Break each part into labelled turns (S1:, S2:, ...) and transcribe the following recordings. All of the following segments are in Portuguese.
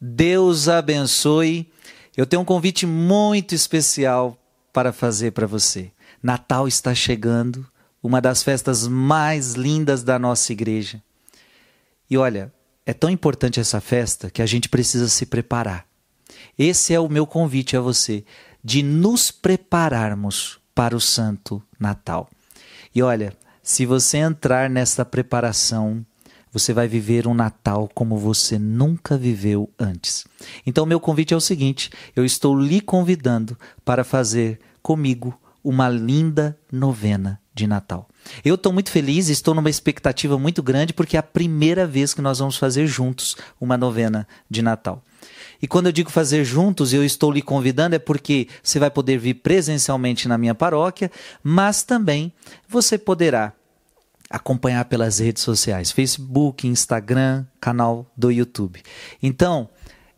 S1: Deus abençoe. Eu tenho um convite muito especial para fazer para você. Natal está chegando, uma das festas mais lindas da nossa igreja. E olha, é tão importante essa festa que a gente precisa se preparar. Esse é o meu convite a você, de nos prepararmos para o Santo Natal. E olha, se você entrar nessa preparação, você vai viver um Natal como você nunca viveu antes. Então, meu convite é o seguinte: eu estou lhe convidando para fazer comigo uma linda novena de Natal. Eu estou muito feliz, estou numa expectativa muito grande, porque é a primeira vez que nós vamos fazer juntos uma novena de Natal. E quando eu digo fazer juntos, eu estou lhe convidando, é porque você vai poder vir presencialmente na minha paróquia, mas também você poderá acompanhar pelas redes sociais, Facebook, Instagram, canal do YouTube. Então,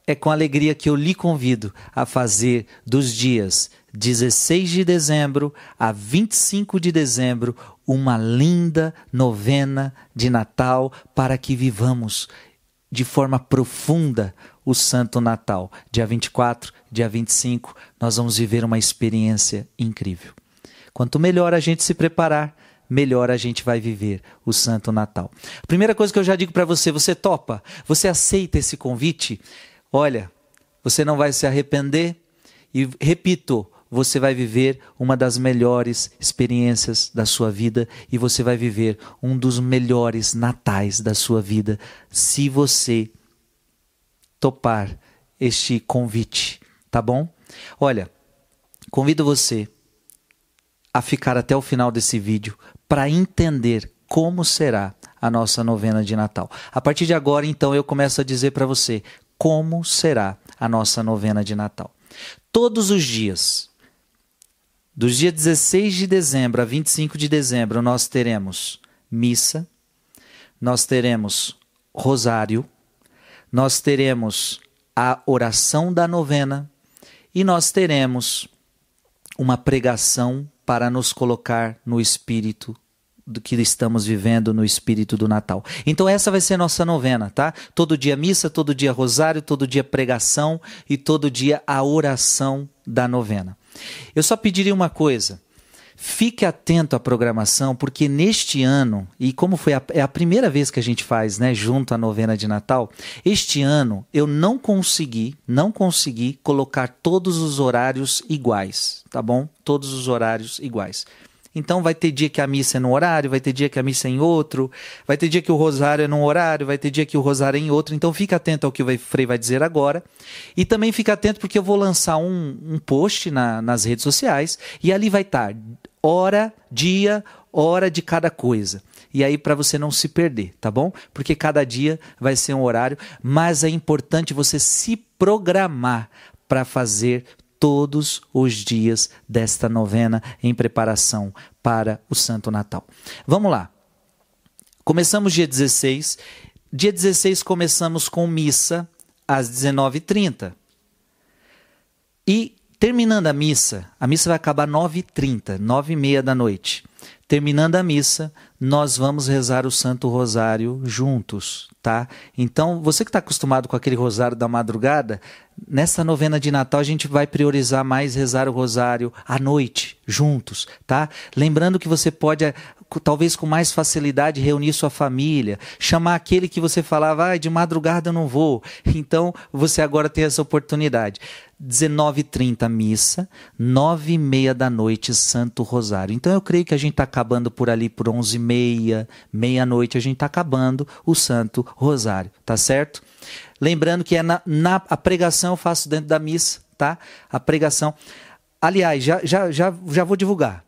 S1: é com alegria que eu lhe convido a fazer dos dias 16 de dezembro a 25 de dezembro uma linda novena de Natal para que vivamos de forma profunda o Santo Natal. Dia 24, dia 25, nós vamos viver uma experiência incrível. Quanto melhor a gente se preparar, melhor a gente vai viver o Santo Natal. Primeira coisa que eu já digo para você, você topa? Você aceita esse convite? Olha, você não vai se arrepender e repito, você vai viver uma das melhores experiências da sua vida e você vai viver um dos melhores natais da sua vida se você topar este convite, tá bom? Olha, convido você a ficar até o final desse vídeo para entender como será a nossa novena de Natal. A partir de agora, então, eu começo a dizer para você como será a nossa novena de Natal. Todos os dias, dos dias 16 de dezembro a 25 de dezembro, nós teremos missa, nós teremos rosário, nós teremos a oração da novena e nós teremos uma pregação para nos colocar no espírito do que estamos vivendo no espírito do Natal. Então essa vai ser nossa novena, tá? Todo dia missa, todo dia rosário, todo dia pregação e todo dia a oração da novena. Eu só pediria uma coisa. Fique atento à programação, porque neste ano, e como foi a, é a primeira vez que a gente faz, né, junto à novena de Natal, este ano eu não consegui, não consegui colocar todos os horários iguais, tá bom? Todos os horários iguais. Então vai ter dia que a missa é num horário, vai ter dia que a missa é em outro, vai ter dia que o rosário é num horário, vai ter dia que o rosário é em outro. Então fica atento ao que o Frei vai dizer agora. E também fica atento porque eu vou lançar um, um post na, nas redes sociais e ali vai estar hora, dia, hora de cada coisa. E aí para você não se perder, tá bom? Porque cada dia vai ser um horário, mas é importante você se programar para fazer todos os dias desta novena em preparação para o Santo Natal. Vamos lá. Começamos dia 16. Dia 16 começamos com missa às 19h30. E terminando a missa, a missa vai acabar às 9h30, 9h30 da noite. Terminando a missa, nós vamos rezar o Santo Rosário juntos, tá? Então, você que está acostumado com aquele rosário da madrugada, nessa novena de Natal a gente vai priorizar mais rezar o rosário à noite, juntos, tá? Lembrando que você pode, talvez com mais facilidade, reunir sua família, chamar aquele que você falava, ah, de madrugada eu não vou. Então, você agora tem essa oportunidade. 19h30 missa, 9h30 da noite Santo Rosário. Então eu creio que a gente está acabando por ali por 11h30, meia-noite, a gente está acabando o Santo Rosário, tá certo? Lembrando que é na, na, a pregação eu faço dentro da missa, tá? A pregação. Aliás, já, já, já, já vou divulgar.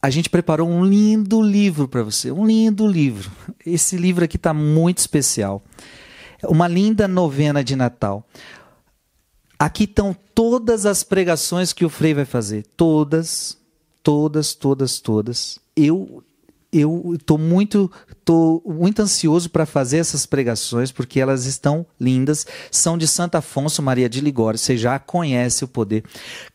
S1: A gente preparou um lindo livro para você, um lindo livro. Esse livro aqui está muito especial. Uma linda novena de Natal. Aqui estão todas as pregações que o Frei vai fazer. Todas, todas, todas, todas. Eu eu estou muito, tô muito ansioso para fazer essas pregações, porque elas estão lindas. São de Santo Afonso Maria de Ligório, você já conhece o poder.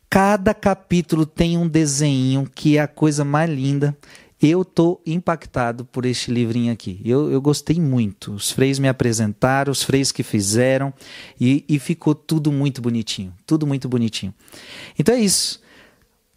S1: Cada capítulo tem um desenho que é a coisa mais linda. Eu tô impactado por este livrinho aqui. Eu, eu gostei muito. Os freios me apresentaram, os freios que fizeram, e, e ficou tudo muito bonitinho. Tudo muito bonitinho. Então é isso.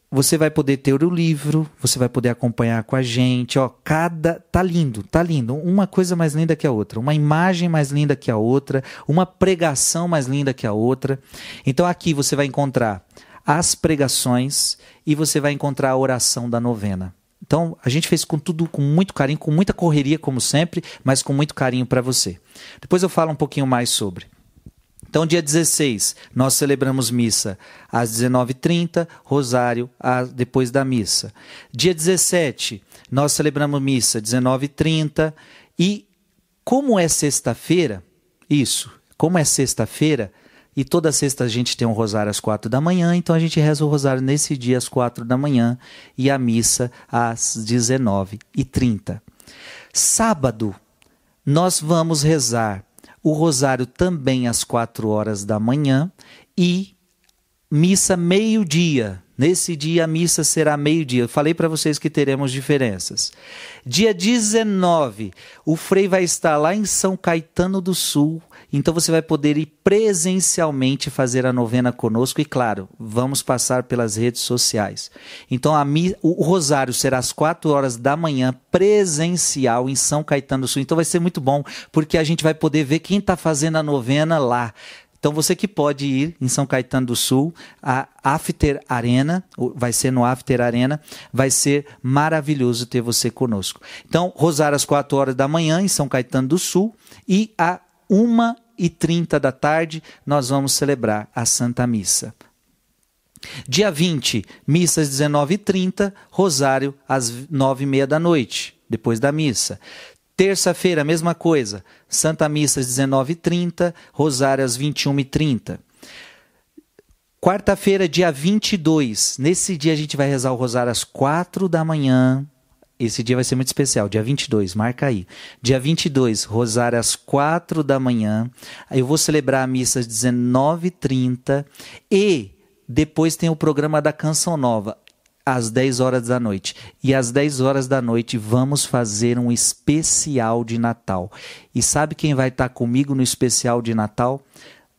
S1: Você vai poder ter o livro, você vai poder acompanhar com a gente, ó, cada tá lindo, tá lindo, uma coisa mais linda que a outra, uma imagem mais linda que a outra, uma pregação mais linda que a outra. Então aqui você vai encontrar as pregações e você vai encontrar a oração da novena. Então, a gente fez com tudo com muito carinho, com muita correria, como sempre, mas com muito carinho para você. Depois eu falo um pouquinho mais sobre. Então, dia 16, nós celebramos missa às 19h30, rosário depois da missa. Dia 17, nós celebramos missa às 19h30. E como é sexta-feira, isso, como é sexta-feira, e toda sexta a gente tem um rosário às quatro da manhã, então a gente reza o rosário nesse dia às quatro da manhã e a missa às 19h30. Sábado, nós vamos rezar o rosário também às quatro horas da manhã e missa meio-dia. Nesse dia a missa será meio-dia. Falei para vocês que teremos diferenças. Dia 19, o Frei vai estar lá em São Caetano do Sul, então você vai poder ir presencialmente fazer a novena conosco e, claro, vamos passar pelas redes sociais. Então o rosário será às 4 horas da manhã, presencial em São Caetano do Sul. Então vai ser muito bom, porque a gente vai poder ver quem está fazendo a novena lá. Então você que pode ir em São Caetano do Sul, a After Arena, vai ser no After Arena, vai ser maravilhoso ter você conosco. Então, rosário às 4 horas da manhã em São Caetano do Sul e a uma e trinta da tarde, nós vamos celebrar a Santa Missa. Dia 20, missa às 19h30, rosário às 9h30 da noite, depois da missa. Terça-feira, mesma coisa, Santa Missa às 19h30, rosário às 21h30. Quarta-feira, dia 22, nesse dia a gente vai rezar o rosário às 4 da manhã, esse dia vai ser muito especial, dia 22, marca aí. Dia 22, rosário às 4 da manhã. Eu vou celebrar a missa às 19h30 e depois tem o programa da Canção Nova às 10 horas da noite. E às 10 horas da noite vamos fazer um especial de Natal. E sabe quem vai estar comigo no especial de Natal?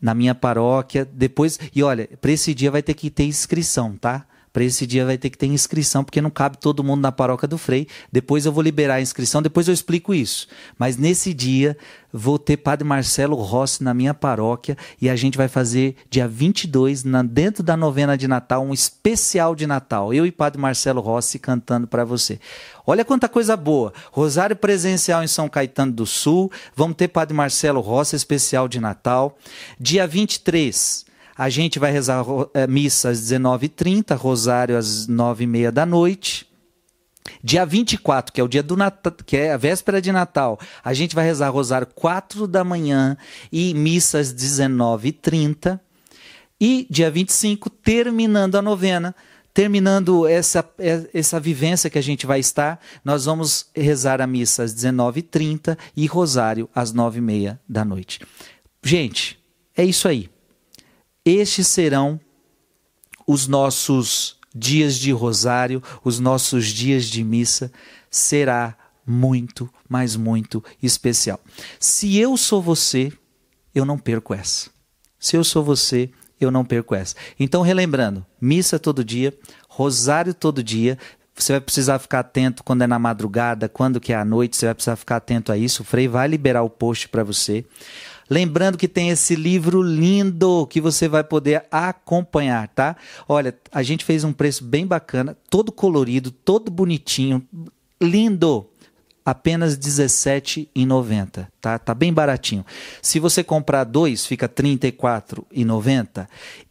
S1: Na minha paróquia, depois. E olha, para esse dia vai ter que ter inscrição, tá? Para esse dia vai ter que ter inscrição, porque não cabe todo mundo na paróquia do Frei. Depois eu vou liberar a inscrição, depois eu explico isso. Mas nesse dia vou ter Padre Marcelo Rossi na minha paróquia e a gente vai fazer dia 22, na, dentro da novena de Natal, um especial de Natal. Eu e Padre Marcelo Rossi cantando para você. Olha quanta coisa boa. Rosário presencial em São Caetano do Sul. Vamos ter Padre Marcelo Rossi especial de Natal. Dia 23, a gente vai rezar é, missa às 19h30, rosário às 9h30 da noite. Dia 24, que é o dia do Natal, que é a véspera de Natal, a gente vai rezar rosário 4 da manhã e missa às 19h30. E dia 25, terminando a novena, terminando essa, é, essa vivência que a gente vai estar, nós vamos rezar a missa às 19h30 e rosário às 9h30 da noite. Gente, é isso aí. Estes serão os nossos dias de rosário, os nossos dias de missa. Será muito, mas muito especial. Se eu sou você, eu não perco essa. Se eu sou você, eu não perco essa. Então, relembrando, missa todo dia, rosário todo dia. Você vai precisar ficar atento quando é na madrugada, quando que é à noite, você vai precisar ficar atento a isso. O Frei vai liberar o post para você. Lembrando que tem esse livro lindo que você vai poder acompanhar, tá? Olha, a gente fez um preço bem bacana, todo colorido, todo bonitinho, lindo apenas R$17,90, tá? Tá bem baratinho. Se você comprar dois, fica R$34,90.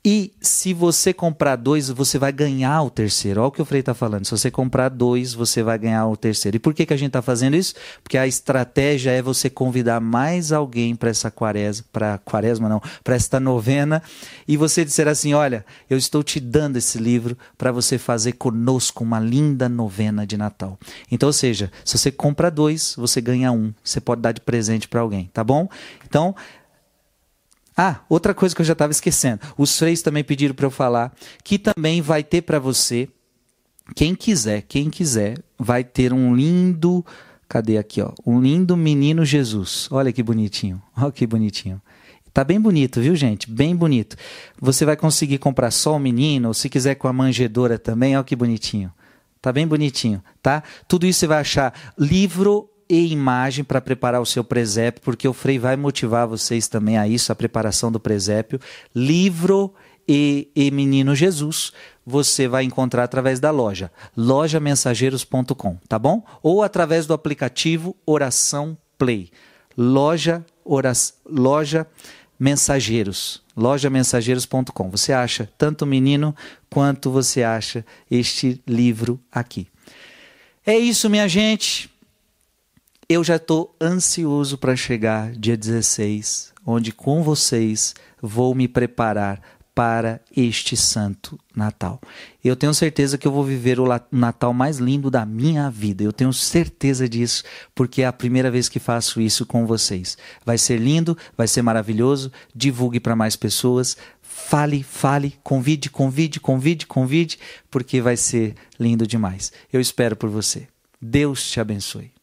S1: E se você comprar dois, você vai ganhar o terceiro. Olha o que o Frei está falando. Se você comprar dois, você vai ganhar o terceiro. E por que, que a gente está fazendo isso? Porque a estratégia é você convidar mais alguém para essa quaresma, para quaresma não, para esta novena, e você dizer assim: olha, eu estou te dando esse livro para você fazer conosco uma linda novena de Natal. Então, ou seja, se você compra dois, você ganha um. Você pode dar de presente para alguém, tá bom? Então, ah, outra coisa que eu já estava esquecendo. Os freis também pediram para eu falar que também vai ter para você Quem quiser, quem quiser, vai ter um lindo. Cadê aqui, ó? Um lindo menino Jesus. Olha que bonitinho. Olha que bonitinho. Tá bem bonito, viu, gente? Bem bonito. Você vai conseguir comprar só o menino, ou se quiser com a manjedora também, olha que bonitinho. Tá bem bonitinho, tá? Tudo isso você vai achar livro e imagem para preparar o seu presépio, porque o Frei vai motivar vocês também a isso, a preparação do presépio. Livro e, e Menino Jesus, você vai encontrar através da loja, lojamensageiros.com, tá bom? Ou através do aplicativo Oração Play. Loja, oração, loja Mensageiros, lojamensageiros.com. Você acha tanto o menino quanto você acha este livro aqui. É isso, minha gente. Eu já estou ansioso para chegar dia 16, onde com vocês vou me preparar para este santo Natal. Eu tenho certeza que eu vou viver o Natal mais lindo da minha vida. Eu tenho certeza disso, porque é a primeira vez que faço isso com vocês. Vai ser lindo, vai ser maravilhoso. Divulgue para mais pessoas. Fale, fale, convide, convide, convide, convide, porque vai ser lindo demais. Eu espero por você. Deus te abençoe.